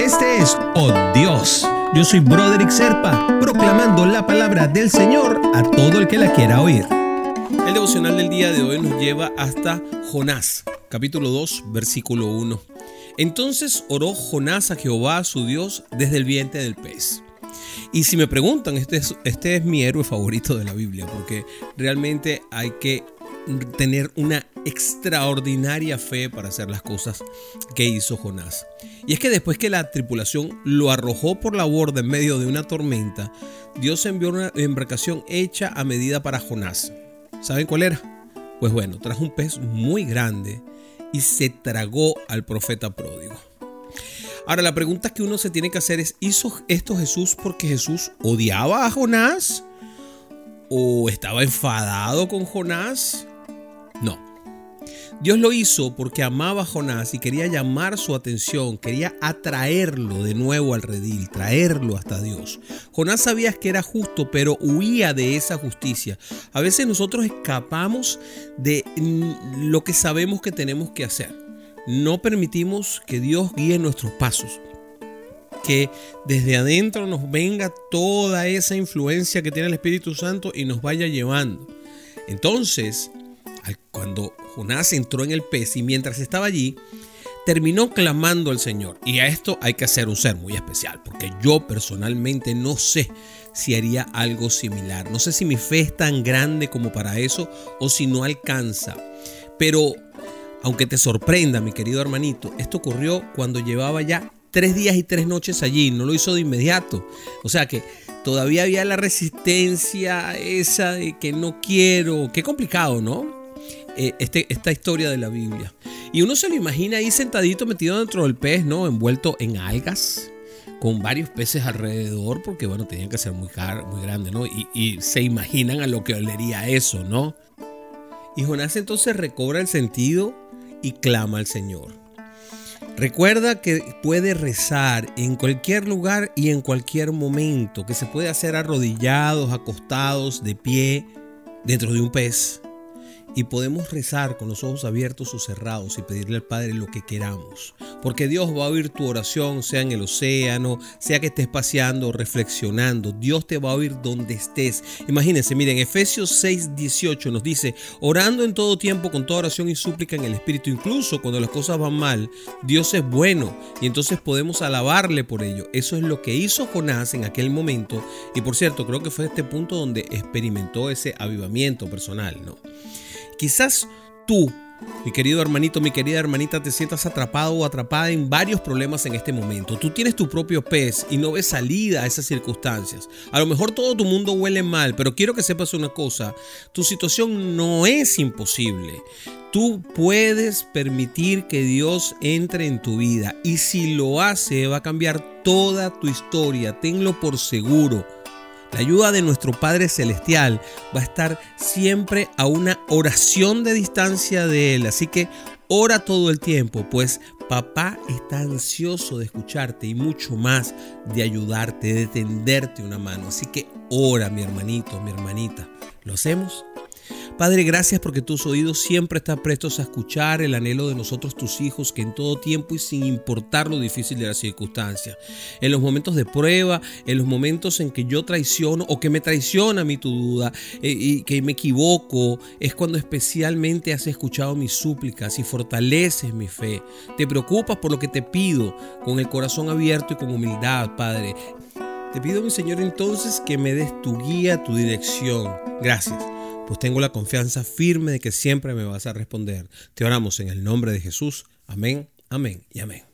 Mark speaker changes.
Speaker 1: Este es Oh Dios. Yo soy Broderick Serpa, proclamando la palabra del Señor a todo el que la quiera oír. El devocional del día de hoy nos lleva hasta Jonás, capítulo 2, versículo 1. Entonces oró Jonás a Jehová su Dios desde el vientre del pez. Y si me preguntan, este es, este es mi héroe favorito de la Biblia, porque realmente hay que tener una extraordinaria fe para hacer las cosas que hizo Jonás. Y es que después que la tripulación lo arrojó por la borda en medio de una tormenta, Dios envió una embarcación hecha a medida para Jonás. ¿Saben cuál era? Pues bueno, trajo un pez muy grande y se tragó al profeta pródigo. Ahora la pregunta que uno se tiene que hacer es, ¿hizo esto Jesús porque Jesús odiaba a Jonás? ¿O estaba enfadado con Jonás? Dios lo hizo porque amaba a Jonás y quería llamar su atención, quería atraerlo de nuevo al redil, traerlo hasta Dios. Jonás sabía que era justo, pero huía de esa justicia. A veces nosotros escapamos de lo que sabemos que tenemos que hacer. No permitimos que Dios guíe nuestros pasos que desde adentro nos venga toda esa influencia que tiene el Espíritu Santo y nos vaya llevando. Entonces, cuando Jonás entró en el pez y mientras estaba allí, terminó clamando al Señor. Y a esto hay que hacer un ser muy especial, porque yo personalmente no sé si haría algo similar. No sé si mi fe es tan grande como para eso o si no alcanza. Pero, aunque te sorprenda, mi querido hermanito, esto ocurrió cuando llevaba ya tres días y tres noches allí, no lo hizo de inmediato. O sea que todavía había la resistencia esa de que no quiero. Qué complicado, ¿no? Eh, este, esta historia de la Biblia. Y uno se lo imagina ahí sentadito metido dentro del pez, ¿no? Envuelto en algas, con varios peces alrededor, porque bueno, tenían que ser muy, muy grandes, ¿no? Y, y se imaginan a lo que olería eso, ¿no? Y Jonás entonces recobra el sentido y clama al Señor. Recuerda que puede rezar en cualquier lugar y en cualquier momento, que se puede hacer arrodillados, acostados, de pie, dentro de un pez y podemos rezar con los ojos abiertos o cerrados y pedirle al Padre lo que queramos. Porque Dios va a oír tu oración, sea en el océano, sea que estés paseando reflexionando. Dios te va a oír donde estés. Imagínense, miren, Efesios 6, 18 nos dice, orando en todo tiempo con toda oración y súplica en el Espíritu, incluso cuando las cosas van mal, Dios es bueno y entonces podemos alabarle por ello. Eso es lo que hizo Jonás en aquel momento y por cierto, creo que fue este punto donde experimentó ese avivamiento personal, ¿no? Quizás tú, mi querido hermanito, mi querida hermanita, te sientas atrapado o atrapada en varios problemas en este momento. Tú tienes tu propio pez y no ves salida a esas circunstancias. A lo mejor todo tu mundo huele mal, pero quiero que sepas una cosa, tu situación no es imposible. Tú puedes permitir que Dios entre en tu vida y si lo hace va a cambiar toda tu historia, tenlo por seguro. La ayuda de nuestro Padre Celestial va a estar siempre a una oración de distancia de Él. Así que ora todo el tiempo, pues papá está ansioso de escucharte y mucho más de ayudarte, de tenderte una mano. Así que ora, mi hermanito, mi hermanita. ¿Lo hacemos? Padre, gracias porque tus oídos siempre están prestos a escuchar el anhelo de nosotros, tus hijos, que en todo tiempo y sin importar lo difícil de las circunstancias, en los momentos de prueba, en los momentos en que yo traiciono o que me traiciona mi tu duda eh, y que me equivoco, es cuando especialmente has escuchado mis súplicas y fortaleces mi fe. Te preocupas por lo que te pido con el corazón abierto y con humildad, Padre. Te pido, mi Señor, entonces que me des tu guía, tu dirección. Gracias pues tengo la confianza firme de que siempre me vas a responder. Te oramos en el nombre de Jesús. Amén, amén y amén.